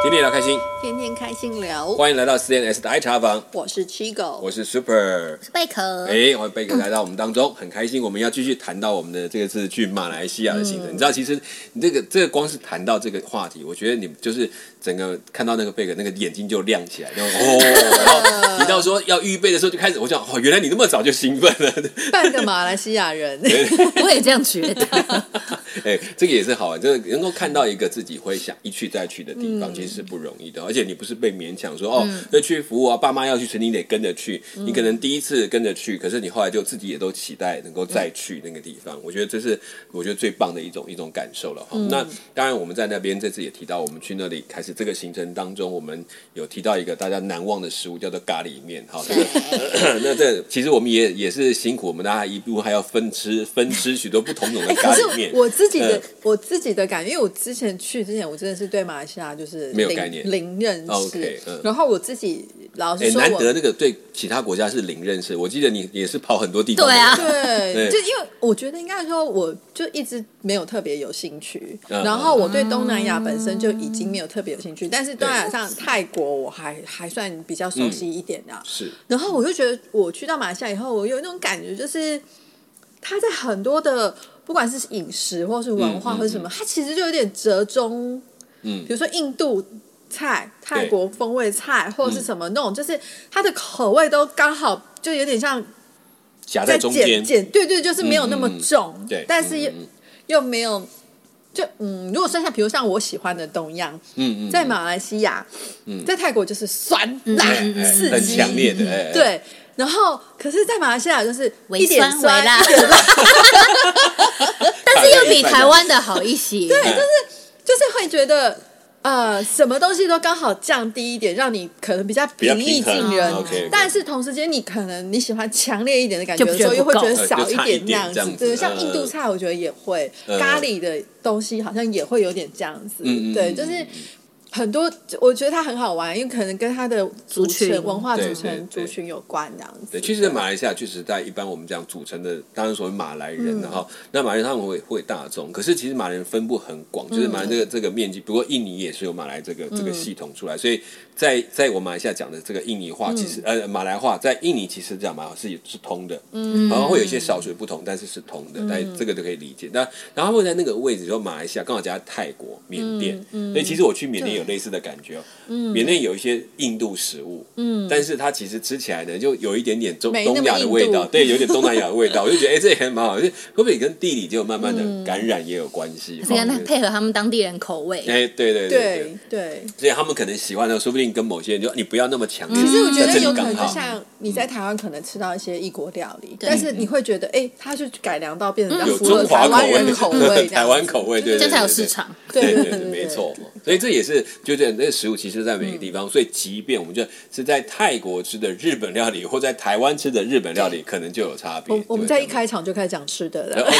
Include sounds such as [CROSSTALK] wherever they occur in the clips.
天天聊开心，天天开心聊，欢迎来到 CNS 的爱茶房，我是七狗，我是 Super 是。贝壳，哎，欢迎贝壳来到我们当中，很开心。我们要继续谈到我们的这个次去马来西亚的行程。你知道，其实你这个这个光是谈到这个话题，我觉得你就是整个看到那个贝壳那个眼睛就亮起来，然后 [LAUGHS] 哦，然后提到说要预备的时候就开始，我想哦，原来你那么早就兴奋了。半个马来西亚人，[LAUGHS] 我也这样觉得。[LAUGHS] 哎，这个也是好玩，就是能够看到一个自己会想一去再去的地方，其实是不容易的。而且你不是被勉强说哦要去服务啊，爸妈要去，所以你得跟着去。你可能第一次跟着去，可是你后来就自己也都期待能够再去那个地方。我觉得这是我觉得最棒的一种一种感受了哈。那当然我们在那边这次也提到，我们去那里开始这个行程当中，我们有提到一个大家难忘的食物，叫做咖喱面。哈，这个那这其实我们也也是辛苦，我们大家一路还要分吃分吃许多不同种的咖喱面。我自己的嗯。我自己的感觉，因为我之前去之前，我真的是对马来西亚就是没有概念。零认识。OK，嗯。然后我自己老哎、实说我，难得那个对其他国家是零认识，我记得你也是跑很多地方。对啊对，[LAUGHS] 就因为我觉得应该说，我就一直没有特别有兴趣。嗯。然后我对东南亚本身就已经没有特别有兴趣，但是东南亚像泰国，我还还算比较熟悉一点的、是。然后我就觉得，我去到马来西亚以后，我有那种感觉，就是他在很多的不管是饮食或是文化或是什么，它其实就有点折中。嗯。比如说印度菜、泰国风味菜，或者是什么那种，就是它的口味都刚好，就有点像夹在中减间，减，对对，就是没有那么重，嗯对，但是又、又没有。就嗯，如果算像比如像我喜欢的东样，嗯嗯，在马来西亚，在泰国就是酸辣刺激，很强烈的，对，然后可是，在马来西亚就是微一点酸微辣但是又比台湾的好一些。对，就是就是会觉得呃，什么东西都刚好降低一点，让你可能比较平易近人。但是同时间，你可能你喜欢强烈一点的感觉就的时候，又会觉得呃少一点那样子。点这样子对，像嗯印度菜，我觉得也会嗯咖喱的东西，好像也会有点这样子。对，嗯嗯嗯就是。很多，我觉得它很好玩，因为可能跟它的组族群、文化组对成、族群有关，这样子。对，其实，在马来西亚确实，在一般我们讲组成的，当然所谓马来人，然后那马来人他们会会大众，可是其实马来人分布很广，就是马来这个这个面积，不过印尼也是有马来这个这个系统出来，所以在在我马来西亚讲的这个印尼话，其实呃马来话在印尼其实讲马来话是是通的，嗯，然后会有一些少许不同，但是是通的，但这个都可以理解。那然后会在那个位置，就马来西亚刚好加泰国、缅甸，所以其实我去缅甸有类似的感觉哦，缅甸有一些印度食物，嗯，但是它其实吃起来呢，就有一点点中东亚的味道，对，有点东南亚的味道，[LAUGHS] 我就觉得哎，这也很蛮好，就会不会跟地理就慢慢的感染也有关系？是跟配合他们当地人口味。哎，对对对对对，所以他们可能喜欢的，说不定跟某些人就你不要那么强烈。其实我觉在得有可能像你在台湾可能吃到一些异国料理，但是你会觉得，哎，它是改良到变成比较有符合中华台湾口味。人口味 [LAUGHS] 台湾口味，对，对这样才有对对。市场。对对对对，对对，没错。所以这也是，就是那个食物，其实在每个地方，所以即便我们就是在泰国吃的日本料理，或在台湾吃的日本料理，可能就有差别。我我们在一对开场就开始讲吃的呃了，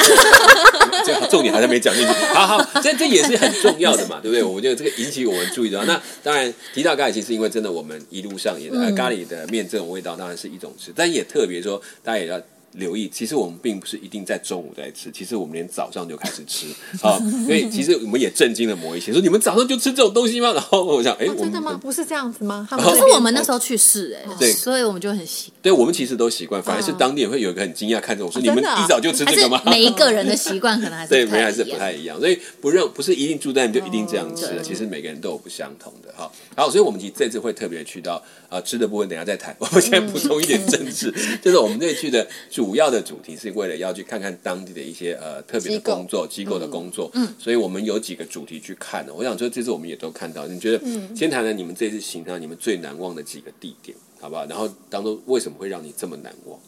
这重点还是没讲进去。[LAUGHS] 好好，这这也是很重要的嘛，[LAUGHS] 对不对？我觉得这个引起我们注意的。那当然提到咖喱，其实因为真的我们一路上也、嗯咖喱的面这种味道当然是一种吃，但也特别说大家也要。留意，其实我们并不是一定在中午在吃，其实我们连早上就开始吃 [LAUGHS] 啊，所以其实我们也震惊了某一些，说你们早上就吃这种东西吗？[LAUGHS] 然后我想，哎、哦真的吗？不是这样子吗？可是我们那时候去试哎、对所以我们就很习，对我们其实都习惯，反而是当地人会有一个很惊讶看着我说：“你们一早就吃这个吗？”每一个人的习惯可能还是 [LAUGHS] 对，还是太一样。不太一样，所以不认不是一定住在就一定这样吃的，其实每个人都有不相同的哈。好，所以我们其实这次会特别去到呃吃的部分，等一下再谈。我们现在补充一点政治，就是我们这次去的主要的主题是为了要去看看当地的一些呃特别的工作机构的工作，嗯，所以我们有几个主题去看的。我想说这次我们也都看到，你觉得先谈谈你们这次行程你们最难忘的几个地点，好不好？然后当中为什么会让你这么难忘？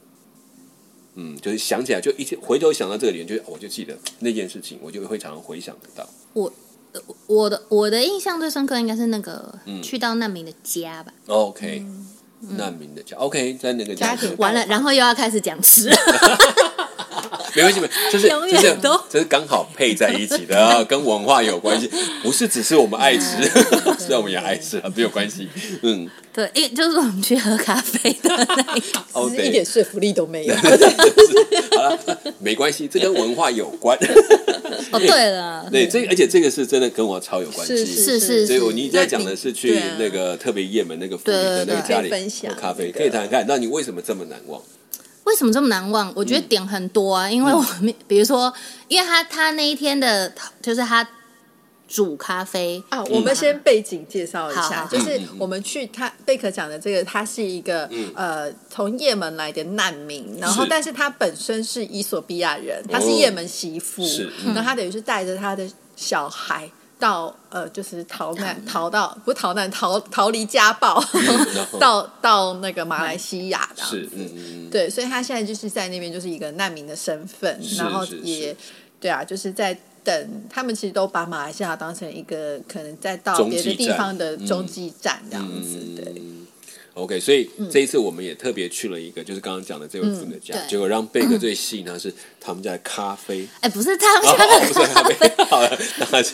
嗯，就是想起来就一直回头想到这个点，就我就记得那件事情，我就会常常回想得到。我我的我的印象最深刻应该是那个、嗯去到难民的家吧。OK，、难民的家，OK，在那个家庭。完了，然后又要开始讲吃，[LAUGHS] [LAUGHS] 没关系，没就是就是远都这是刚好配在一起的 [LAUGHS] 啊，跟文化有关系，不是只是我们爱吃，[LAUGHS] 虽然我们也爱吃啊，没有关系。嗯，对，因为就是我们去喝咖啡的那一个。哦一点说服力都没有。好了，没关系，这跟文化有关。哦，对了，对，这而且这个是真的跟我超有关系。是是所以我你在讲的是去那个特别也门那个府里的那个家里喝咖啡，可以谈谈看。那你为什么这么难忘？为什么这么难忘？我觉得点很多啊，因为我们比如说，因为他他那一天的，就是他煮咖啡啊，我们先背景介绍一下，好就是我们去他贝壳讲的这个，他是一个呃从也门来的难民，然后但是他本身是伊索比亚人，他是哦也门媳妇是，然后他等于是带着他的小孩。到呃，就是逃难，逃到不是逃难，逃逃离家暴，[LAUGHS] 到到那个马来西亚的，是嗯嗯嗯，对，所以他现在就是在那边就是一个难民的身份，然后也对啊，就是在等他们其实都把马来西亚当成一个可能再到别的地方的中继站这样子，嗯。对。OK，所以这一次我们也特别去了一个，就是刚刚讲的这位妇女的家，对结果让贝克最吸引他是他们家的咖啡。[COUGHS] 哎，不是他们 [LAUGHS] 哦，家的咖啡，好了，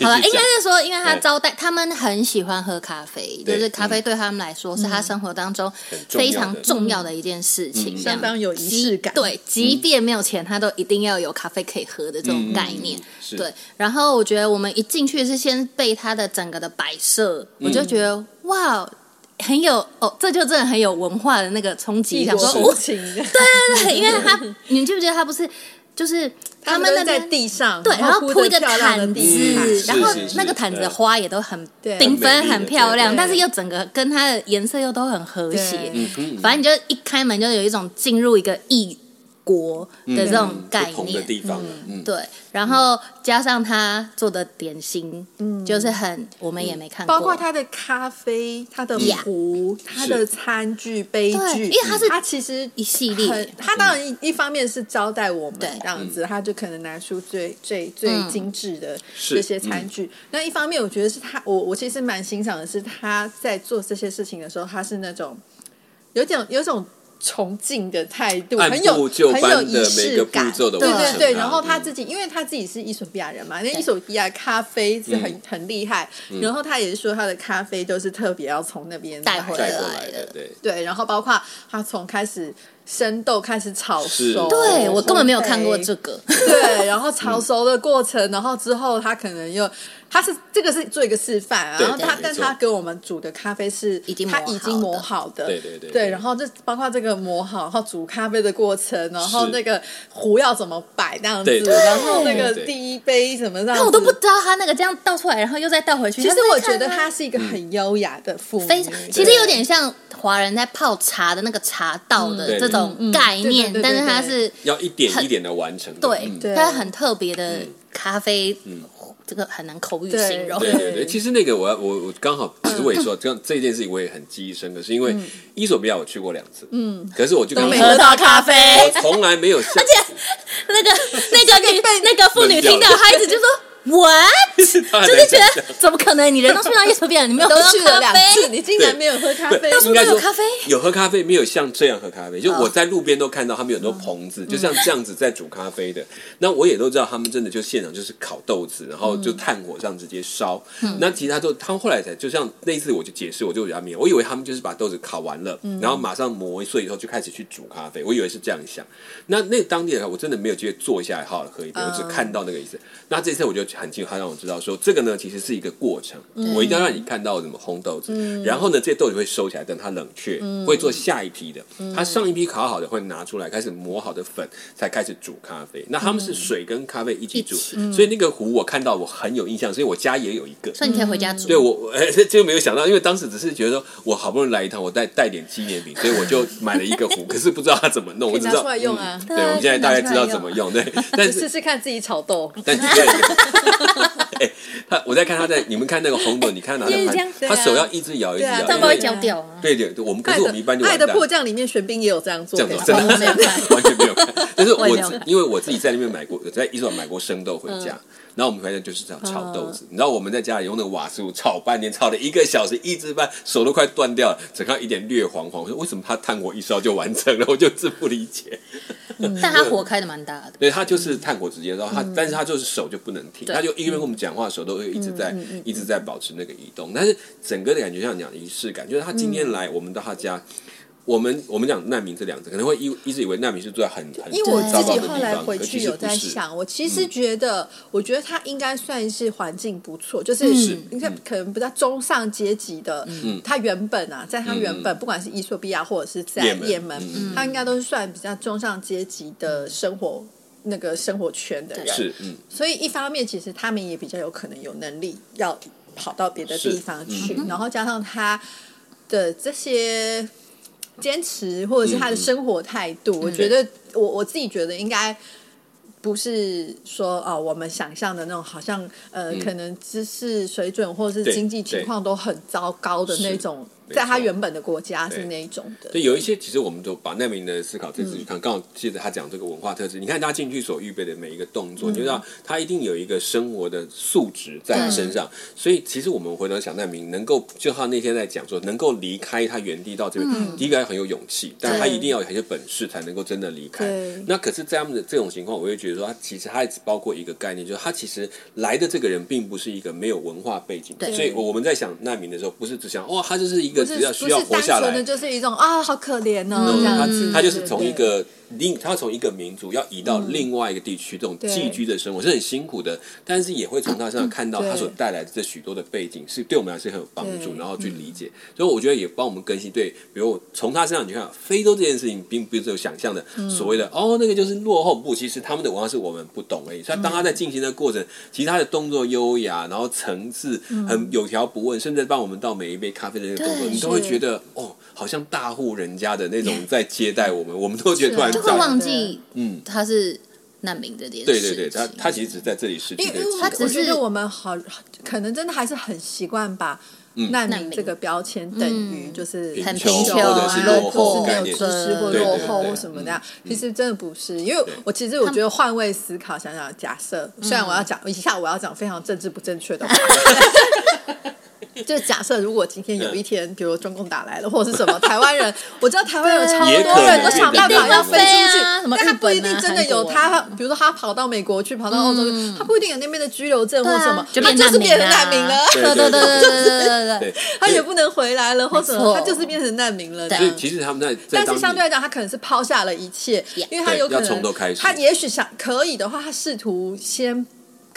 好了，应该。是说，因为他招待，他们很喜欢喝咖啡，就是咖啡对他们来说是他生活当中非常重要的一件事情，相当有仪式感即对，即便没有钱，他都一定要有咖啡可以喝的这种概念。对，然后我觉得我们一进去是先被他的整个的摆设，我就觉得哇。很有哦，这就真的很有文化的那个冲击，想说风情。[LAUGHS] 的，对对，因为他，你记不记得他不是就是他们那边地上，对，然后铺铺一个毯子，然后那个毯子的花也都很对。缤纷、很漂亮，但是又整个跟它的颜色又都很和谐。反正你就一开门就有一种进入一个异国的这种概念。地方，嗯，对，然后加上他做的点心，嗯。就是很我们也没看过，包括他的咖啡、他的壶、他的餐具、杯具，因为他是他其实一系列很，它当然一一方面是招待我们对。这样子，他就可能拿出最最最嗯。精致的这些餐具。那一方面，我觉得是他，我我其实蛮欣赏的是他在做这些事情的时候，他是那种有点有种。崇敬的态度，很有很有仪式感，对对对。然后他嗯。自己，因为他自己是伊索比亚人嘛，那伊索比亚咖啡是很、很厉害。然后他也是说，他的咖啡都是特别要从那边带回来的。过来的，对，对，然后包括他从开始生豆开始炒熟，对我根本没有看过这个，对，然后炒熟的过程，然后之后他可能又，他是这个是做一个示范啊，然后他但他给我们煮的咖啡是已经他已经磨好的，对对对对对，然后这包括这个磨好，然后煮咖啡的过程，然后那个壶要怎么摆那样子，然后那个第一杯怎么那我都不知道他那个这样倒出来，然后又再倒回去。其实我觉得他？是一个很优雅的妇女，非常，其实有点像华人在泡茶的那个茶道的嗯这种概念，但是他是要一点一点的完成的，对嗯，对。它很特别的咖啡，这个很难口语形容。对对对，其实那个我要我我刚好，其实我也说这样这件事情我也很记忆深刻，是因为伊索比亚我去过两次，嗯，可是我就跟都没喝到咖啡，我从来没有像，那个 [LAUGHS] 那个女那个妇女听到孩子就说 [LAUGHS] “what”，[LAUGHS] 就是觉得怎么可能？你人都去到耶索比亚，你没有 [LAUGHS] 去两次，啡？你竟然没有喝咖啡，应该说有咖啡有喝咖啡，没有像这样喝咖啡。就哦我在路边都看到他们有很多棚子，就像这样子在煮咖啡的。那我也都知道他们真的就现场就是烤豆子，然后就炭火上直接烧。那其他都他们后来才就像那一次我就解释，我就比较明，我以为他们就是把豆子烤完了，然后马上磨碎以后就开始去煮咖啡，我以为是这样想。那那当地人我真的没有机会坐下来好好喝一杯，我只看到那个意思。那这次我就很清楚，他让我知道说这个呢其实是一个过程，我一定要让你看到怎么烘豆子，然后呢这些豆子会收起来，等它冷却，会做下一批的。它上一批烤好的会拿出来，开始磨好的粉才开始煮咖啡。那他们是水跟咖啡一起煮，所以那个壶我看到我很有印象，所以我家也有一个。所以你可以回家煮。对我，我呃，这个没有想到，因为当时只是觉得说我好不容易来一趟，我带带点纪念品，[LAUGHS] 所以我就买了一个壶，可是不知道它怎么弄，我只知道用啊。嗯对，我们现在大概知道怎么用，对，[LAUGHS] 但试是试看自己炒豆，但是 [LAUGHS] 他我在看他在你们看那个红豆，你看他的 [LAUGHS] 就是这样盘，他手要一直摇一直对啊摇，这样不会因为焦掉啊？对对对，我们可是我们一般就爱的迫降里面，玄彬也有这样做，这样给他子真的没有看 [LAUGHS] 完全没有看。但是我因为我自己在那边买过，在伊索买过生豆回家，然后我们发现就是这样炒豆子。你知道我们在家里用那个瓦斯炉炒半天，炒了一个小时，一直半手都快断掉了，整个一点略黄黄。我说为什么它炭火一烧就完成了？[LAUGHS] 我就真不理解。[LAUGHS] 但他火开的蛮大的。对他就是炭火直接烧，他、但是他就是手就不能停，对他就一边跟我们讲话，手都会一直在、一直在保持那个移动。但是整个的感觉像你讲的仪式感，就是他今天来，我们到他家。我们我们讲难民这两个字，可能会一一直以为难民是住在很很因为我自己后来回去有。在想，我其实觉得，我觉得他应该算是环境不错，就是应该可能比较中上阶级的。嗯。他原本啊，在他原本不管是伊索比亚或者是在也门，他应该都是算比较中上阶级的生活那个生活圈的人。是，嗯，所以一方面，其实他们也比较有可能有能力要跑到别的地方去，然后加上他的这些坚持或者是他的生活态度，我觉得我我自己觉得应该。不是说哦，我们想象的那种，好像呃，可能知识水准或者是经济情况都很糟糕的那种，没在他原本的国家是那一种的。所以有一些其实我们都把难民的思考这次去嗯看，刚好借着他讲这个文化特质，你看他进去所预备的每一个动嗯作，你就知道他一定有一个生活的素质在他身上。所以其实我们回头想难民能够，就他那天在讲说，能够离开他原地到这边，第一个要很有勇气，但他一定要有一些本事才能够真的离开。对。那可是，在他们的这种情况，我会觉得说，他其实他只包括一个概念，就是他其实来的这个人并不是一个没有文化背景所以我们在想难民的时候，不是只想哦，他就是一只要需要活下来。纯的，就是一种啊，好可怜哦，这样他子。他就是从一个另，他从一个民族要移到另外一个地区，这种寄居的生活是很辛苦的，但是也会从他身上看到他所带来的这许多的背景，是对我们来说很有帮助，然后去理解。所以我觉得也帮我们更新对，比如从他身上你看非洲这件事情，并不是有想象的所谓的哦，那个就是落后不，其实他们的文化是我们不懂而已。所以当他在进行的过程，其实他的动作优雅，然后层次很有条不紊，甚至帮我们倒每一杯咖啡的那个动作，对你都会是觉得哦，好像大户人家的那种在接待我们，我们都觉得突然就会忘记，嗯。他是难民这件事情。对对对，他他其实只在这里失去因为他只是我们好，可能真的还是很习惯把难难民民这个标签等于就是贫很穷贫穷或者是落后是没有知识或落后或什么的呀。其实真的不是，因为我其实我觉得换位思考，想想假设，虽然我要讲一下我要讲非常政治不正确的话。[LAUGHS] [LAUGHS] [LAUGHS] [LAUGHS] 就假设如果今天有一天，比如中共打来了，或者是什么台湾人，我知道台湾有超多人都想办法要飞出去，但他不一定真的有他，比如说他跑到美国去，跑到澳洲去，他不一定有那边的居留证或什么，[LAUGHS] 他就是变成难民了。对对对对对他也不能回来了，或什么，他就是变成难民了。对，其实他们在，但是相对来讲，他可能是抛下了一切，因为他有可能，他也许想可以的话，他试图先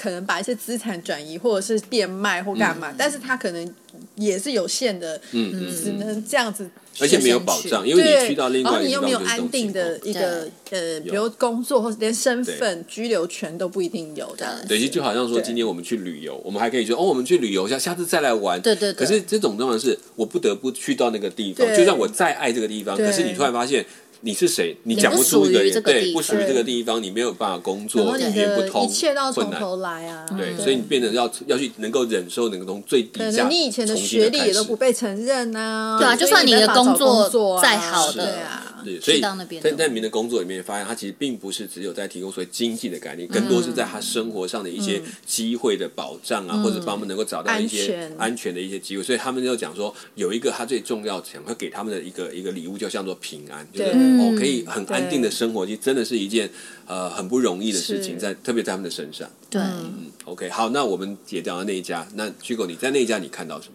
可能把一些资产转移或者是变卖或干嘛，但是他可能也是有限的，嗯嗯只能这样子。而且没有保障，因为，你去到另外一后你又没有安定的一个呃，比如工作或者连身份、居留权都不一定有的。对，其实就好像说，今天我们去旅游，我们还可以说哦，我们去旅游一下，下次再来玩。对对对。可是这种状况是我不得不去到那个地方，就算我再爱这个地方，可是你突然发现你是谁，你你讲不出一个人，对，不属于这个地方，你没有办法工作，语言不通，一切都要。从头来啊！对，所以你变得要要去能够忍受，能够从最可底下能你以前的学历也都不被承认啊。对啊就算你的工作再好的对啊，对，所以去到那边在在民的工作里面，发现他其实并不是只有在提供所谓经济的概念，更多是在他生活上的一些机会的保障啊，或者帮他们能够找到一些安全。的一些机会。所以他们就讲说，有一个他最重要想要给他们的一个一个礼物，就叫做平安，就是对哦可以很安定的生活，其实真的是一件呃很不容易的事情，在特别在他们的身上。对，嗯，OK，好，那我们解掉那一家，那虚狗你在那一家你看到什么？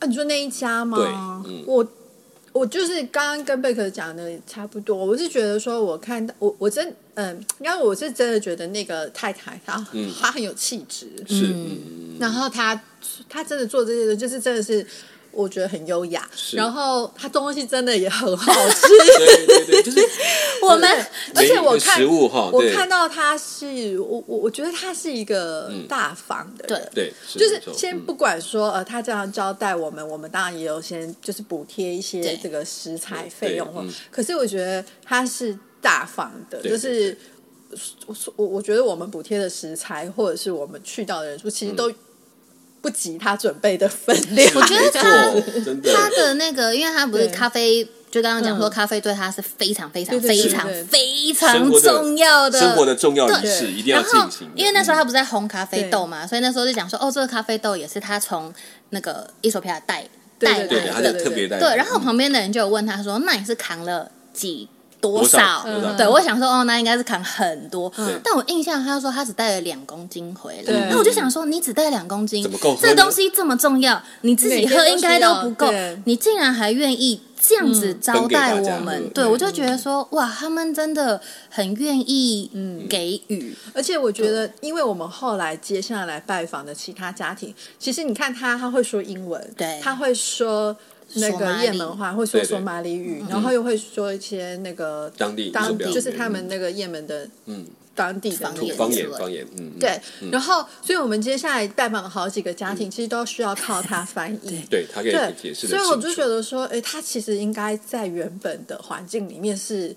啊，你说那一家吗？对嗯。我我就是刚刚跟贝壳讲的差不多。我是觉得说，我看到我我真嗯，因为我是真的觉得那个太太她、她很有气质，是嗯然后她她真的做这些的，就是真的是。我觉得很优雅，然后她东西真的也很好吃。对对对，就是 [LAUGHS] 我们 [LAUGHS] 而且我看食物哈，我看到他是我我我觉得他是一个大方的人，对，就是先不管说呃，他这样招待我们，我们当然也有先就是补贴一些这个食材费用或对嗯。可是我觉得他是大方的，就是我我我觉得我们补贴的食材或者是我们去到的人数，其实都不及他准备的分量。我觉得。他的。那个，因为他不是咖啡，就刚刚讲说嗯。咖啡对他是非常非常非常非常重要的。生活的重要的对。式一定要然后进行。因为那时候嗯。他不是在烘咖啡豆嘛，所以那时候就讲说，哦，这个咖啡豆也是他从那个伊索比亚带带来对对对对，他的。特别带对，然后旁边的人就有问他说：“那你是扛了几多多少？少？”多少？对，我想说，哦，那应该是扛很多。嗯但我印象他说他只带了两公斤回来，那我就想说，你只带两公斤，怎么够这东西这么重要，你自己喝应该都不够，你竟然还愿意这样子招待我们喝，对我就觉得说，哇，他们真的很愿意给予。而且我觉得，因为我们后来接下来拜访的其他家庭，其实你看他，他会说英文，对。他会说那个索马里。也门话，会说对对。索马里语，然后又会说一些那个当地当地就是他们那个也门的嗯。当地的方言那个方言方言，嗯，嗯。对，然后，所以我们接下来拜访了好几个家庭，其实都需要靠他翻译。[LAUGHS] 对他可以解，释所以我就觉得说，哎，他其实应该在原本的环境里面是，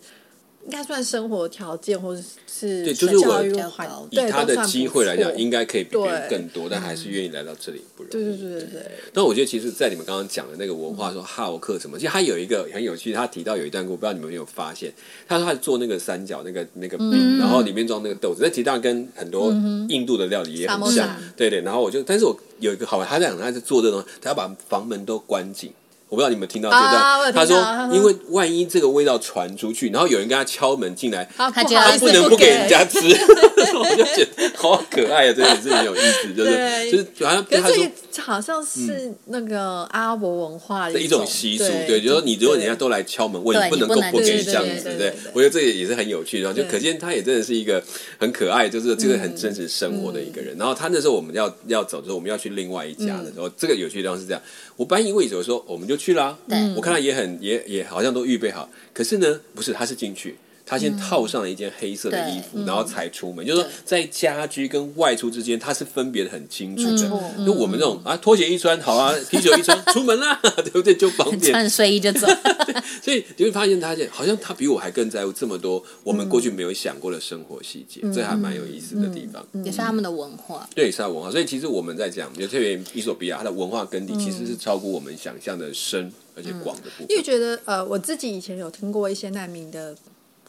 应该算生活条件或者是对就是我以他的机会来讲，应该可以比别人更多，但还是愿意来到这里，不容易。对对对对对，但我觉得，其实，在你们刚刚讲的那个文化说好客什么，其实他有一个很有趣，他提到有一段我，不知道你们有没有发现？他说他做那个三角那个那个饼，然后里面装那个豆子，那其实当然跟很多印度的料理也很像，对对。然后我就，但是我有一个好玩，他在讲他是做这东西，他要把房门都关紧。我不知道你们听到这段，他说因为万一这个味道传出去，然后有人跟他敲门进来，他他不能不给。人家吃，[LAUGHS] 我就觉得好可爱啊，真的 [LAUGHS] 是很有意思，就是就是好像他说好像是那个阿拉伯文化的的一种习俗，对，就是说你如果人家都来敲门，我也不能你不能够不给拒这样子，对我觉得这也也是很有趣的，就可见他也真的是一个很可爱，就是这个很真实生活的一个人。然后他那时候我们要要走的时候，我们要去另外一家的时候，这个有趣的地方是这样，我本来以为有说我们就去啦，对。我看他也很也也好像都预备好，可是呢，不是，他是进去。他先套上了一件黑色的衣服，然后才出门。就是说，在家居跟外出之间，他是分别的很清楚的。错就我们这种啊，拖鞋一穿，好啊，啤酒一穿，[LAUGHS] 出门啦，[LAUGHS] 对不对？就方便。穿睡衣就走，[LAUGHS] 所以你会发现，他好像他比我还更在乎这么多我们过去没有想过的生活细节，这还蛮有意思的地方。也是他们的文化。对，是他文化。所以其实我们在讲，就特别伊索比亚，它的文化根底其实是超过我们想象的深而且广的部分。因为觉得呃，我自己以前有听过一些难民的。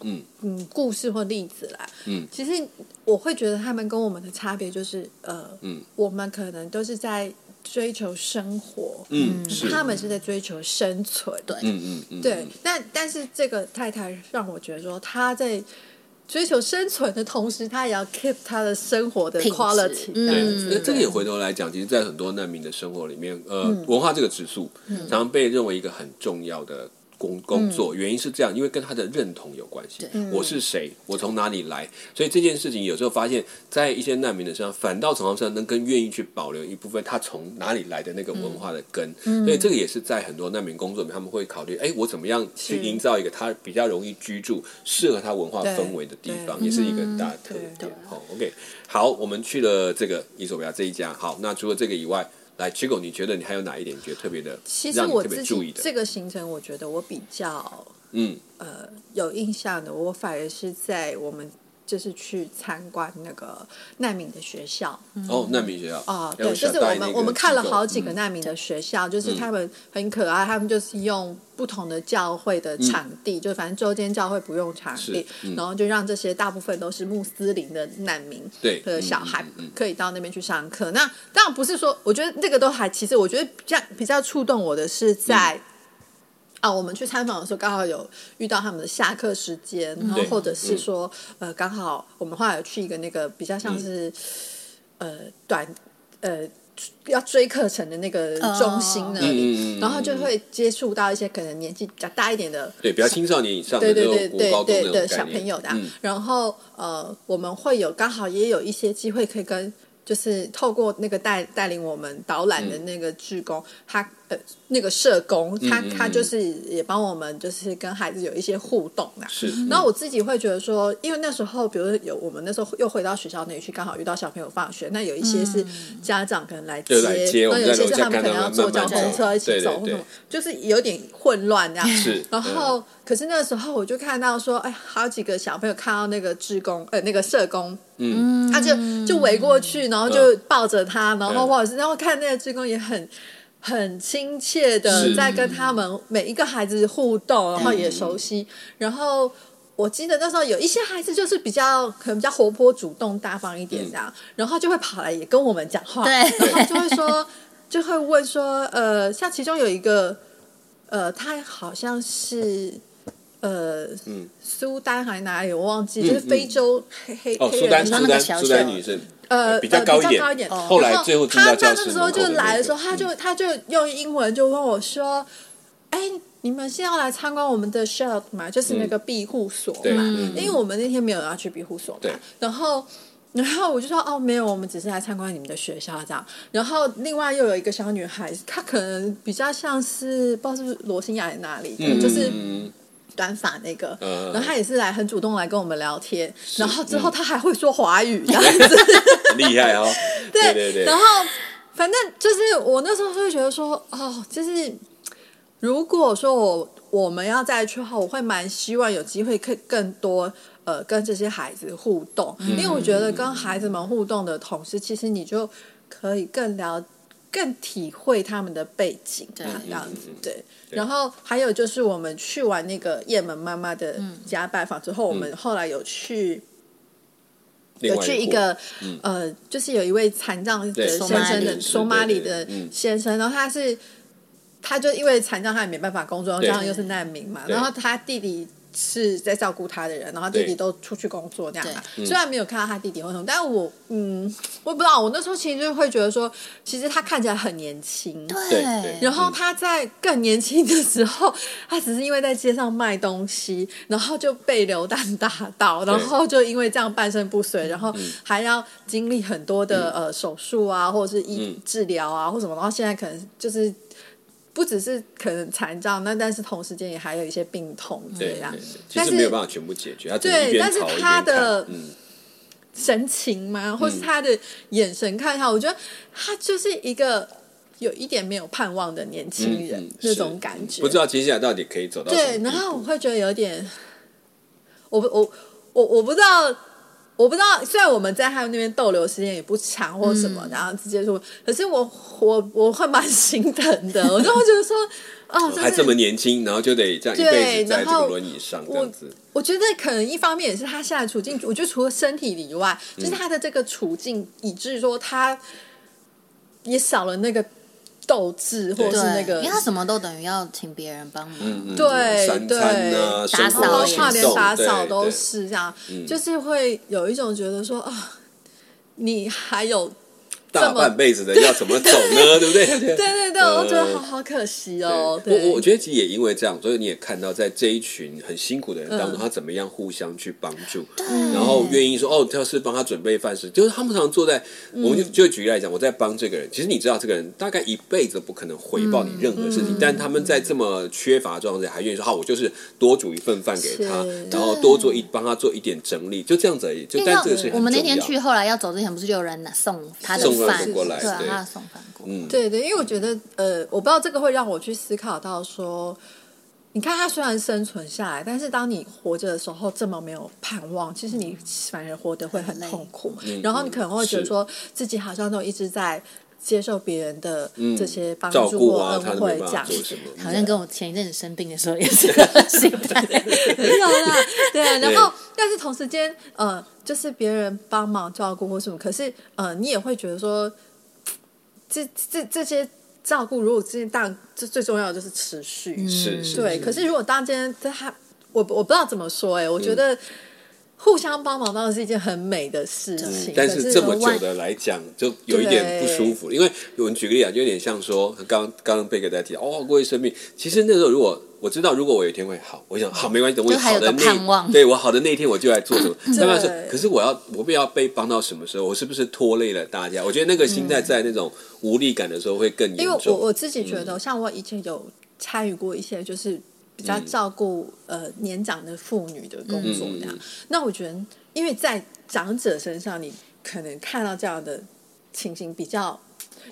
嗯嗯，故事或例子啦，嗯，其实我会觉得他们跟我们的差别就是，呃，嗯，我们可能都是在追求生活，嗯，他们是在追求生存，对嗯嗯嗯，对，但但是这个太太让我觉得说，她在追求生存的同时，她也要 keep 她的生活的 quality 对，那这个也回头来讲，其实，在很多难民的生活里面，呃，嗯。文化这个指数常常被认为一个很重要的。工工作原因是这样，因为跟他的认同有关系。我是谁？我从哪里来？所以这件事情有时候发现，在一些难民的身上，反倒从他们身上能更愿意去保留一部分他从哪里来的那个文化的根。所以这个也是在很多难民工作里面，他们会考虑：哎，我怎么样去营造一个他比较容易居住、适合他文化氛围的地方，也是一个很大的特对点。好，OK，好，我们去了这个伊索比亚这一家。好，那除了这个以外，来 Chico，你觉得你还有哪一点觉得特别的，其实让你特别我自注意的？己这个行程，我觉得我比较嗯呃有印象的，我反而是在我们就是去参观那个难民的学校。哦，难民学校。啊、要对，就是我们我们看了好几个嗯。难民的学校，就是他们很可爱，他们就是用不同的教会的场地，就反正周间教会不用场地，嗯。然后就让这些大部分都是穆斯林的难民对的小孩可以到那边去上课。那当然不是说，我觉得那个都还，其实我觉得比较比较触动我的是在。啊，我们去参访的时候，刚好有遇到他们的下课时间，然后或者是说，呃，刚好我们后来有去一个那个比较像是，呃，短呃要追课程的那个中心那里，然后就会接触到一些可能年纪比较大一点的对，比较青少年以上的对对对对的小朋友的然后呃，我们会有刚好也有一些机会可以跟。就是透过那个带带领我们导览的那个志工，他呃那个社工，他他就是也帮我们就是跟孩子有一些互动啦。是，然后我自己会觉得说，因为那时候，比如说有我们那时候又回到学校那里去，刚好遇到小朋友放学，那有一些是家长可能来接，来接那有一些是他们可能要坐交通车一起走，或什么，就是有点混乱这样。是然后可是那个时候我就看到说，哎，好几个小朋友看到那个志工，呃，那个社工，嗯，他就就围过去，然后就抱着他，然后嗯。或者是然后看那个志工也很。很亲切的在跟他们每一个孩子互动，然后也熟悉。然后我记得那时候有一些孩子就是比较可能比较活泼、主动、大方一点这样，然后就会跑来也跟我们讲话，对。然后就会说，[LAUGHS] 就会问说，呃，像其中有一个，呃，他好像是。呃，嗯。苏丹还哪里我忘记，就是非洲黑黑哦，黑人说苏丹苏那个小小丹女生，呃，比较呃高一点高一点。哦后来然后最后进他到教室那时候就来的时候，他就他就用英文就问我说：“哎，你们是要来参观我们的 shelter 吗？就是那个庇护所嘛？嗯因为我们那天没有要去庇护所嘛。然后。”然后我就说哦，没有，我们只是来参观你们的学校这样。然后另外又有一个小女孩，她可能比较像是不知道是不是罗兴亚哪里的，嗯就是嗯短发那个。嗯然后他也是来很主动来跟我们聊天。然后之后他还会说华语这样子。很 [LAUGHS] 厉害哦，[LAUGHS] 对对对，然后反正就是我那时候就会觉得说，哦，就是如果说我我们要再去的话，我会蛮希望有机会可以更多呃跟这些孩子互动，因为我觉得跟孩子们互动的同时，其实你就可以更了。更体会他们的背景，这样子对。然后还有就是，我们去完那个叶门妈妈的家拜访之后，我们后来有去有去一个、呃，就是有一位残障的先生的索马里的先生，然后他是他就因为残障，他也没办法工作，然后加上又是难民嘛，然后他弟弟。是在照顾他的人，然后弟弟都出去工作那样虽然没有看到他弟弟或什么，但我嗯，我也不知道。我那时候其实就会觉得说，其实他看起来很年轻，对。对然后他在更年轻的时候，他只是因为在街上卖东西，然后就被流弹打到，然后就因为这样半身不遂，然后还要经历很多的、呃手术啊，或者是医嗯。治疗啊，或什么，然后现在可能就是。不只是可能残障，那但是同时间也还有一些病痛这样对对，对其但是实没有办法全部解决，对但是他的神情吗，或是他的眼神看他，我觉得他就是一个有一点没有盼望的年轻人、嗯那种感觉。不知道接下来到底可以走到对，然后我会觉得有点，我不我我我不知道。我不知道，虽然我们在他们那边逗留时间也不长或什么，嗯然后直接说，可是我我我会蛮心疼的，[LAUGHS] 我就会觉得说，哦，就是还这么年轻，然后就得这样一辈子在这个轮椅上这样子。我觉得可能一方面也是他现在处境，我觉得除了身体以外，就是他的这个处境，以致说他也少了那个斗志，或者是那个因为他什么都等于要请别人帮忙。嗯嗯，对对。打扫打扫都是这样，嗯。就是会有一种觉得说啊，你还有这大半辈子的要怎么走呢？对不对？对对对对，我就觉得好好可惜哦。我我觉得其实也因为这样，所以你也看到在这一群很辛苦的人当中，嗯他怎么样互相去帮助，然后愿意说哦，他是帮他准备饭食，就是他们常常坐在，我们就就举例来讲，我在帮这个人，其实你知道这个人大概一辈子不可能回报你任何事情，但他们在这么缺乏的状态下，还愿意说好，我就是多煮一份饭给他，然后多做一帮他做一点整理，就这样子而已。就但这个事情我们那天去，后来要走之前，不是就有人拿送他的送过来对他送饭过来。嗯，对对，因为我觉得呃，我不知道这个会让我去思考到说，你看他虽然生存下来，但是当你活着的时候这么没有盼望，其实你反而活得会很痛苦。嗯然后你可能会觉得是说自己好像都一直在接受别人的这些帮助或恩惠这样。好像跟我前一阵子生病的时候也是 [LAUGHS] 这个心态。[LAUGHS] 没有啦，对，然后同时间，呃，就是别人帮忙照顾或什么，可是呃，你也会觉得说，[TSK] 这这这些照顾，如果这当这最重要的就是持续，是是，对。是可是如果当今天他，我我不知道怎么说、哎，我嗯觉得互相帮忙当然是一件很美的事情，但是这么久的来讲，就有一点不舒服。因为我们举个例啊，就有点像说，刚刚刚贝克在提到，哦，过去生病。其实那时候如果我知道，如果我有一天会好，我想好没关系，等我就还有个好的那盼望对我好的那一天，我就来做什么。[LAUGHS] 当然是，可是我要我不要被帮到什么时候？我是不是拖累了大家？我觉得那个心态在那种无力感的时候会更严因为我重。我自己觉得，像我以前有参与过一些就是比较照顾、呃年长的妇女的工作那样。那我觉得，因为在长者身上，你可能看到这样的情形比较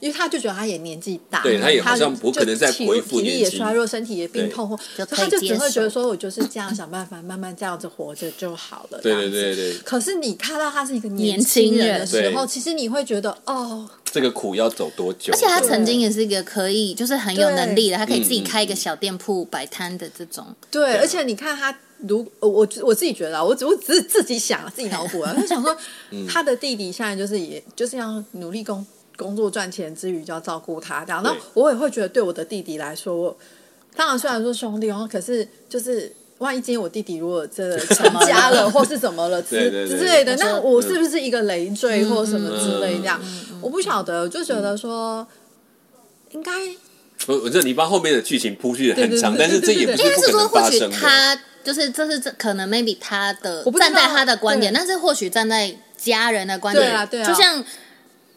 因为他就觉得他也年纪大，对他也好像就不可能再体恢复体力也衰弱，身体也病痛，或他就只会觉得说，我就是这样想办法，慢慢这样子活着就好了。对对对对，可是你看到他是一个年轻轻人人的时候，其实你会觉得哦，这个苦要走多久？而且他曾经也是一个可以，就是很有能力的，他可以自己开一个小店铺摆摊的这种。对，而且你看他。如我我我自己觉得啊，我只我只是自己想自己脑补啊，[LAUGHS] 就想说嗯他的弟弟现在就是也就是要努力工工作赚钱之余就要照顾他这样，那我也会觉得对我的弟弟来说，我当然虽然说兄弟哦，可是就是。万一今天我弟弟如果真的成家了，或是怎么了之 [LAUGHS] 之类的，那我是不是一个累赘或什么之类这样？嗯我不晓得，我就觉得说应该我我这你把后面的剧情铺叙的很长，但是这也应该是说，是不可能或许发生的。他就是这是这可能 maybe 他的站在他的观点，但是或许站在家人的观点，对啊对啊。就像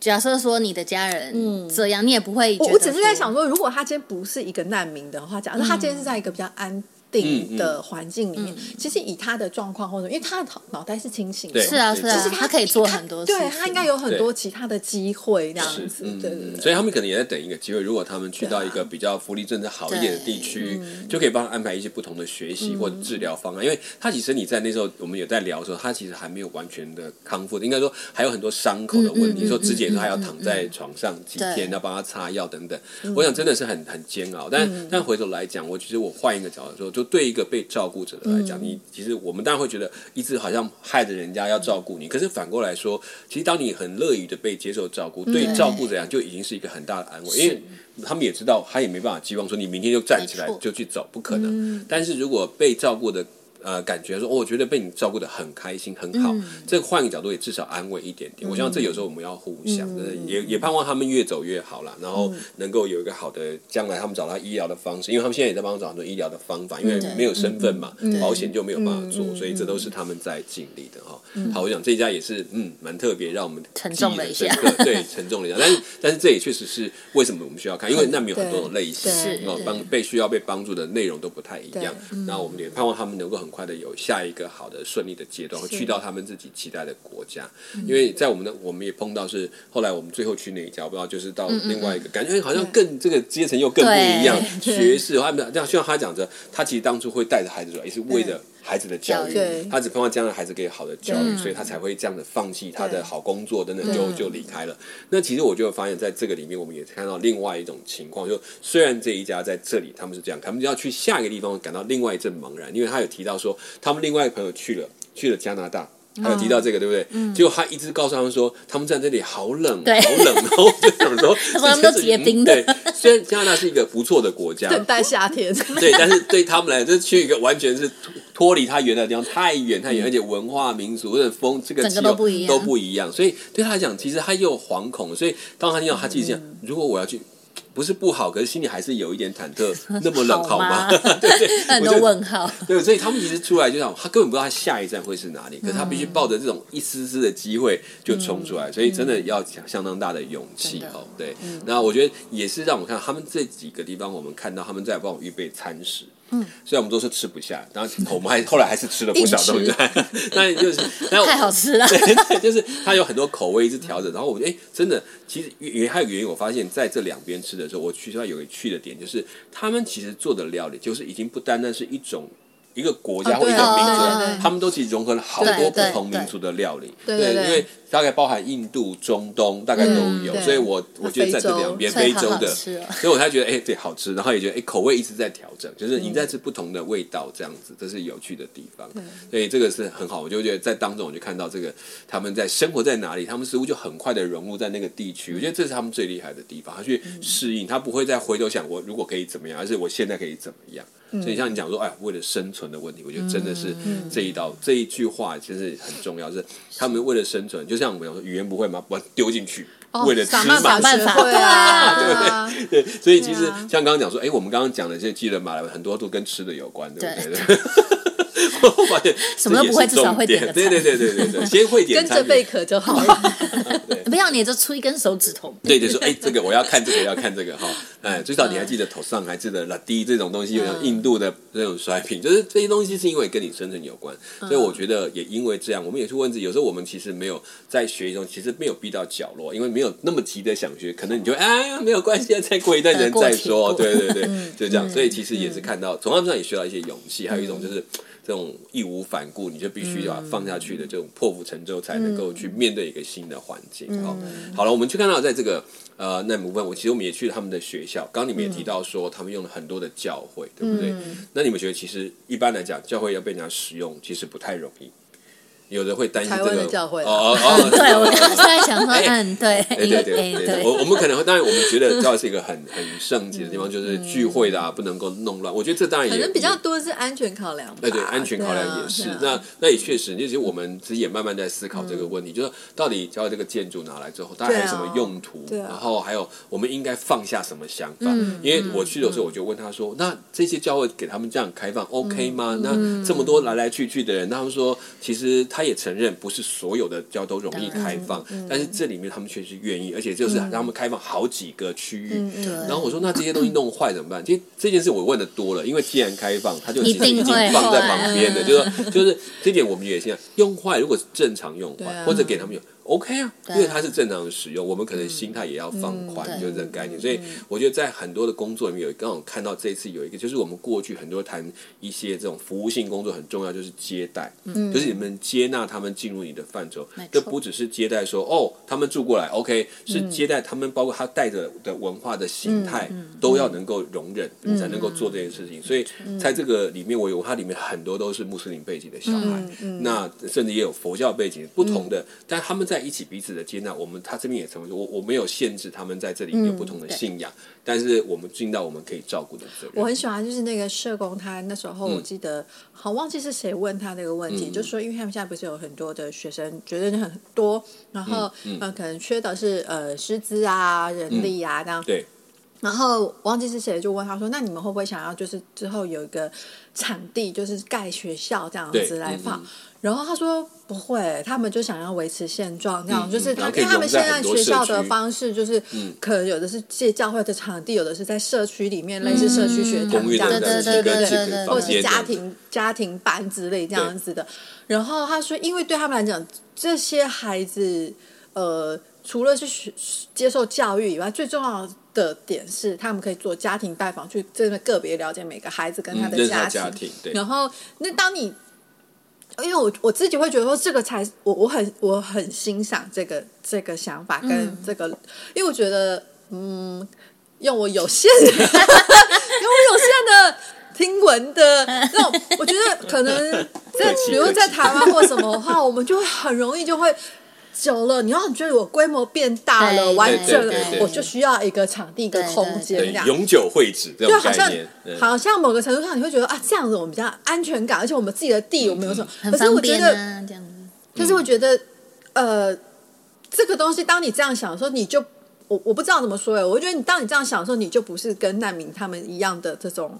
假设说你的家人嗯。这样，你也不会我我只是在想说，如果他今天不是一个难民的话，假如他今天是在一个比较安定的环境里面，其实以他的状况或者，因为他的脑脑袋是清醒的对，是啊是啊就是，他可以做很多事情，对他应该有很多其他的机会这样，子，嗯。对对所以他们可能也在等一个机会。如果他们去到一个比较福利政策好一点的地区，就可以帮他安排一些不同的学习或者治疗方案。因为他其实你在那时候我们有在聊的时候，他其实还没有完全的康复，应该说还有很多伤口的问题。说肢解说还要躺在床上几天，要帮他擦药等等。我想真的是很很煎熬。但但回头来讲，我其实我换一个角度说，就对一个被照顾者的来讲，你其实我们当然会觉得一直好像害着人家要照顾你，可是反过来说，其实当你很乐于的被接受照顾，对照顾者来讲就已经是一个很大的安慰，因为他们也知道他也没办法期望说你明天就站起来就去走，不可能。但是如果被照顾的。呃，感觉说、哦，我觉得被你照顾的很开心，很好。这个换一个角度，也至少安慰一点点。我希望这有时候我们要互相，也也盼望他们越走越好啦，然后能够有一个好的将来，他们找到医疗的方式，因为他们现在也在帮我找很多医疗的方法，因为没有身份嘛，保险就没有办法做，所以这都是他们在尽力的哈。好，我想这一家也是嗯蛮特别，让我们沉重了一下。[LAUGHS] 对，沉重了一下。但是但是这也确实是为什么我们需要看，因为难民有很多种类型，对哦，帮被需要被帮助的内容都不太一样。对。那我们也盼望他们能够很快的有下一个好的顺利的阶段，会去到他们自己期待的国家。因为在我们的我们也碰到是后来我们最后去那一家，我不知道就是到另外一个，感觉好像更这个阶层又更不一样，学士他们这样，就像他讲着，他其实当初会带着孩子来，也是为了。孩子的教育，他只盼望将来孩子给好的教育，所以他才会这样的放弃他的好工作等等，就就离开了。那其实我就发现，在这个里面，我们也看到另外一种情况，就虽然这一家在这里他们是这样，他们就要去下一个地方感到另外一阵茫然，因为他有提到说，他们另外一个朋友去了，去了加拿大。还有提到这个，对不对？结果他一直告诉他们说，他们在这里好冷，好冷。然后我就想说，[LAUGHS] 他说他们都结冰对，[LAUGHS] 虽然加拿大是一个不错的国家，等待夏天，[LAUGHS] 对，但是对他们来讲，这去一个完全是脱脱离他原来的地方太远太远，而且文化民族或者风这个气候都不一样。都不一样，所以对他来讲，其实他又惶恐，所以当他听到他自己讲，如果我要去。不是不好，可是心里还是有一点忐忑。[LAUGHS] 那么冷好吗？对 [LAUGHS] 对，很多 [LAUGHS] 问号。对，所以他们其实出来就想，他根本不知道他下一站会是哪里，可是他必须抱着这种一丝丝的机会就冲出来，所以真的要相当大的勇气哦。对，那我觉得也是让我看他们这几个地方，我们看到他们在帮我预备餐食。嗯，虽然我们都是吃不下，然后我们还后来还是吃了不少东西，那 [LAUGHS] 就是，但太好吃了。[LAUGHS] 就是它有很多口味一直调整，然后我觉得哎，真的，其实原还有原因，我发现在这两边吃的时候，我去到有一个去的点，就是他们其实做的料理，就是已经不单单是一种。一个国家哦或一个民族他们都其实融合了好多不同民族的料理，对对对。因为大概包含印度、中东，大概都有，所以我我觉得在这两边非洲的，所以我才觉得哎、对，好吃，然后也觉得哎、口味一直在调整，就是你在吃不同的味道，这样子，这是有趣的地方。所以这个是很好，我就觉得在当中我就看到这个他们在生活在哪里，他们似乎就很快的融入在那个地区，我觉得这是他们最厉害的地方，他去适应，他不会再回头想我如果可以怎么样，而是我现在可以怎么样。所以像你讲说，哎，为了生存的问题，我觉得真的是这一道这一句话其实很重要，是他们为了生存，就像我们讲说语言不会吗？把它丢进去，为了吃想办嘛法。学会 [LAUGHS] 啊，对，所以其实像刚刚讲说，哎，我们刚刚讲的这些技能马来文很多都跟吃的有关，对不对？[LAUGHS] [LAUGHS] 发现什么都不会至少会点。重个餐对对对对对对，[LAUGHS] 先会点跟餐着贝壳就好了。[LAUGHS] 不要你就出一根手指头。对对说，哎，这个我要看这个，要看这个哈，哎，最少你还记得头上还记得拉低这种东西，有像印度的这种衰品，就是这些东西是因为跟你生存有关，所以我觉得也因为这样，我们也去问自己，有时候我们其实没有在学习中，其实没有逼到角落，因为没有那么急的想学，可能你就哎呀没有关系，再过一段时间再说，对对对，就这样，所以其实也是看到从他们上也学到一些勇气，还有一种就是。这种义无反顾，你就必须要放下去的这种破釜沉舟，才能够去面对一个新的环境。好，好了，我们去看到在这个呃那部分，我其实我们也去了他们的学校。刚刚你们也提到说，他们用了很多的教会，对不对？那你们觉得，其实一般来讲，教会要被人家使用，其实不太容易。有的会担心这个教会哦哦哦，[LAUGHS] 对，我刚刚在想说，[LAUGHS] 嗯，对，哎，对对对我我们可能会，当然我们觉得教会是一个很 [LAUGHS] 很圣洁的地方，就是聚会的啊，不能够弄乱。我觉得这当然也可能比较多是安全考量。对对，安全考量也是。那那也确实，其实我们自己也慢慢在思考这个问题，就是到底教会这个建筑拿来之后，它还有什么用途？然后还有我们应该放下什么想法？因为我去的时候，我就问他说：“那这些教会给他们这样开放，OK 吗？那这么多来来去去的人，他们说，其实他也承认，不是所有的教都容易开放，但是这里面他们确实愿意，而且就是让他们开放好几个区域。对。然后我说：“那这些东西弄坏怎么办？”其实这件事我问的多了，因为既然开放，他就其实已经放在旁边的，就是说，就是这点我们也现在用坏，如果是正常用坏，啊。或者给他们用 OK 啊，因为它是正常的使用，我们可能心态也要放宽，嗯就是这个概念。所以我觉得在很多的工作里面有刚好看到这一次有一个，就是我们过去很多谈一些这种服务性工作很重要，就是接待，就是你们接纳他们进入你的范畴这不只是接待说哦，他们住过来 OK，是接待他们，包括他带着的文化的形态都要能够容忍，你才能够做这件事情。所以在这个里面，我有它里面很多都是穆斯林背景的小孩，那甚至也有佛教背景不同的，但他们在一起彼此的接纳，我们他这边也成为我我没有限制他们在这里有不同的信仰，但是我们尽到我们可以照顾的责任。我很喜欢，就是那个社工，他那时候我记得，好忘记是谁问他那个问题，就说因为他们现在不是有很多的学生，觉得很多，然后呃可能缺的是呃师资啊、人力啊这样。对，然后忘记是谁就问他说：“那你们会不会想要就是之后有一个场地，就是盖学校这样子来放？”然后他说不会，他们就想要维持现状，这样、嗯就是因为他们现在学校的方式就是，可能有的是借教会的场地，有的是在社区里面，类似社区学堂这样子，对对对对对或者是家庭家庭班之类这样子的。然后他说，因为对他们来讲，这些孩子呃，除了是学接受教育以外，最重要的点是他们可以做家庭拜访，去真的个别了解每个孩子跟他的家庭。家庭对然后，那当你因为我我自己会觉得说，这个才我我很我很欣赏这个这个想法跟这个，因为我觉得嗯，用我有限的 [LAUGHS] 用我有限的听闻的那种，我觉得可能在比如在台湾或什么的话，我们就会很容易就会。久了，你要觉得我规模变大了，完对整了我就需要一个场地、一个空间这样。永久会址这就好像好像某个程度上，你会觉得啊，这样子我们比较安全感，而且我们自己的地我们有什么？可是我觉得，啊，这样子。但是我觉得，呃，这个东西，当你这样想的时候，你就我我不知道怎么说哎，我觉得你当你这样想的时候，你就不是跟难民他们一样的这种。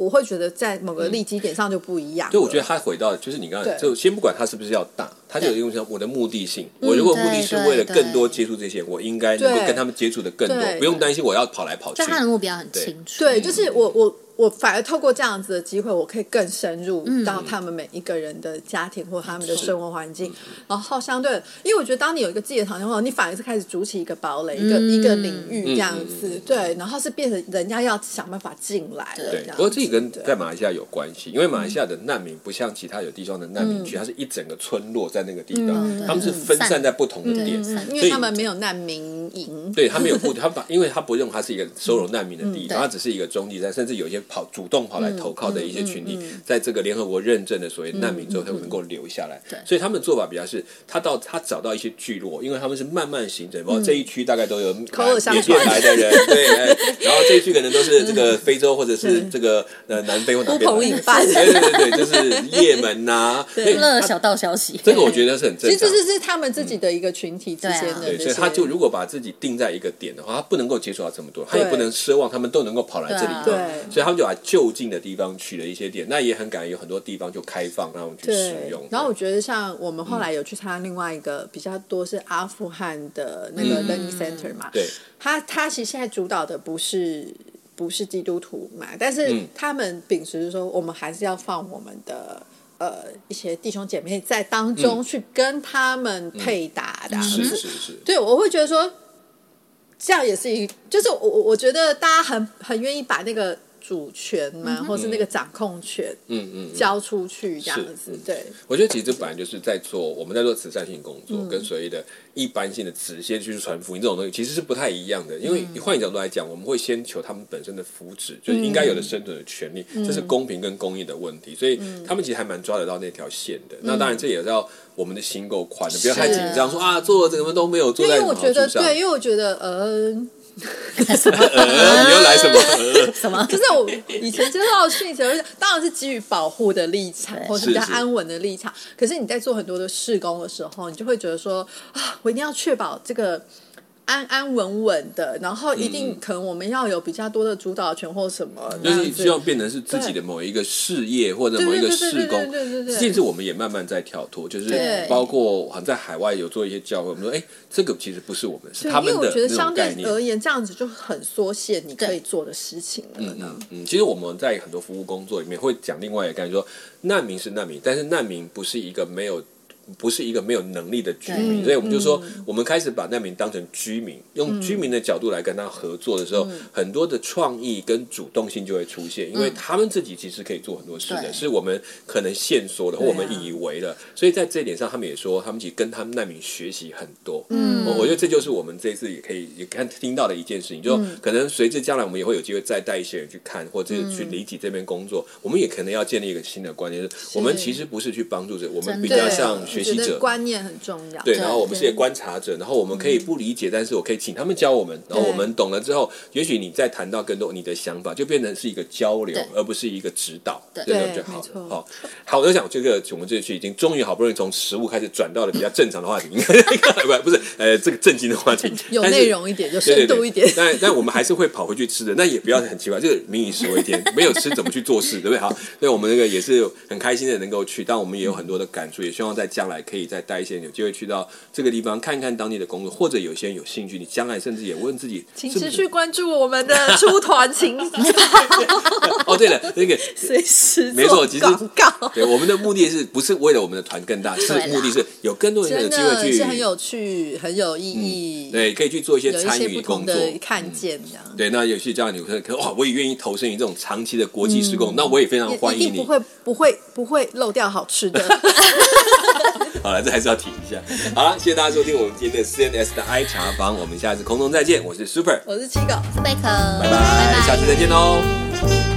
我会觉得在某个利基点上就不一样了。对，我觉得他回到就是你刚才就先不管他是不是要大，他就有用上我的目的性。嗯我如果目的是为了更多接触这些，我应该能够跟他们接触的更多，不用担心我要跑来跑去就。他的目标很清楚。对，就是我我我反而透过这样子的机会，我可以更深入嗯。到他们每一个人的家庭或他们的生活环境，然后相对，因为我觉得当你有一个自己的场地后，你反而是开始筑起一个堡垒，一个嗯。一个领域这样嗯子对，然后是变成人家要想办法进来了，对不过这个跟在马来西亚有关系，因为马来西亚的难民不像其他有地方的难民嗯。区，它是一整个村落在那个地方，嗯他们是分散在不同的点，嗯因为他们没有难民营，对他没有固定，[LAUGHS] 他把因为他不认为它是一个收容难民的地嗯方，它只是一个中继站，甚至有一些跑主动跑来投靠的一些群嗯体，在这个联合国认证的所谓难民之后，他们能够留下来。对。所以他们的做法比较是，他到他找到一些聚落，因为他们是慢慢形成，包括这一区大概都有嗯口耳相缅传甸来的人，对，哎然后这一区可能都是这个非洲或者是这个呃南非或哪呼边对对对对，就是也门呐，所以他乐小道消息，这个我觉得是很正常。其实这。是是他们自己的一个群体之间的所以他就如果把自自己定在一个点的话，他不能够接触到这么多，他也不能奢望他们都能够跑来这里对啊，所以他们就把就近的地方取了一些点。那也很感恩，有很多地方就开放让我们去使用。，然后我觉得像我们后来有去参加另外一个比较多是阿富汗的那个 learning center 嘛，对，他他其实现在主导的不是不是基督徒嘛，但是嗯他们秉持着说，我们还是要放我们的。呃，一些弟兄姐妹在当中去跟他们配搭的，是是是，对，我会觉得说，这样也是一，就是我我我觉得大家很很愿意把那个主权嘛，或是那个掌控权嗯嗯。嗯交出去，这样是子，对，我觉得其实这本来就是在做我们在做慈善性工作，嗯跟所谓的一般性的直接去传福音这种东西，其实是不太一样的。因为嗯换一个角度来讲，我们会先求他们本身的福祉，就是应该有的生存的权利，嗯这是公平跟公益的问题。所以他们其实还蛮抓得到那条线的。那当然，这也要我们的心够宽的，不要太紧张，说啊做了怎么都没有做在因为我。觉得对，因为我觉得呃，呃，你又来什么？呃 [LAUGHS] 什么？就是我以前接受到的讯息，就是当然是基于保护的立场，或是比较安稳的立场。可是你在做很多的试工的时候，你就会觉得说啊，我一定要确保这个。安安稳稳的，然后一定可能我们要有比较多的主导权或什么，嗯就是希望变成是自己的某一个事业或者某一个事工对对对对对对对，这件事我们也慢慢在跳脱，就是包括好像在海外有做一些教会，我们说，哎，这个其实不是我们，是对，他们因为我觉得的相对。而言，这样子就很缩限你可以做的事情了嗯。嗯，其实我们在很多服务工作里面会讲另外一个概念，说难民是难民，但是难民不是一个没有。不是一个没有能力的居民，所以我们就说，我们开始把难民当成居民，用居民的角度来跟他合作的时候，很多的创意跟主动性就会出现，因为他们自己其实可以做很多事的，是我们可能限缩的或我们以为的，所以在这一点上，他们也说，他们其实跟他们难民学习很多。嗯，我我觉得这就是我们这一次也可以也看听到的一件事情，就可能随着将来我们也会有机会再带一些人去看，或者是去理解这边工作，我们也可能要建立一个新的观念，是我们其实不是去帮助者，我们比较像学习我觉得者。观念很重要。对，然后我们是些观察者，然后我们可以不理解，但是我可以请他们教我们，然后我们懂了之后，也许你再谈到更多你的想法，就变成是一个交流，而不是一个指导，对这样就好了。好，好，我就想这个我们这期已经终于好不容易从食物开始转到了比较正常的话题，应该不 [LAUGHS] 不是呃这个正经的话题，[LAUGHS] 有内容一点，有对对对深度一点。但但我们还是会跑回去吃的，那也不要很奇怪，这个民以食为天，没有吃怎么去做事，对不对？好，所以我们那个也是很开心的能够去，但我们也有很多的感触，也希望在将来可以再带一些人有机会去到这个地方看看当地的工作，或者有些人有兴趣，你将来甚至也问自己，请持续关注我们的出团情报，[LAUGHS] 哦，对了，那个 [LAUGHS] 随时没错其实广告。对我们的目的是不是为了我们的团更大，[LAUGHS] 是目的是有更多人有机会去，很有趣，很有意义，对，可以去做一些参与工作，的看见这样。对，那有些这样你可能可能哇，我也愿意投身于这种长期的国际施工，那我也非常欢迎你。不会不会不会漏掉好吃的。[LAUGHS] 好了，这还是要提一下。好了，谢谢大家收听我们今天的 CNS 的 I 茶房，我们下次空中再见，我是 Super，我是七狗。是贝壳，拜拜，下次再见喽。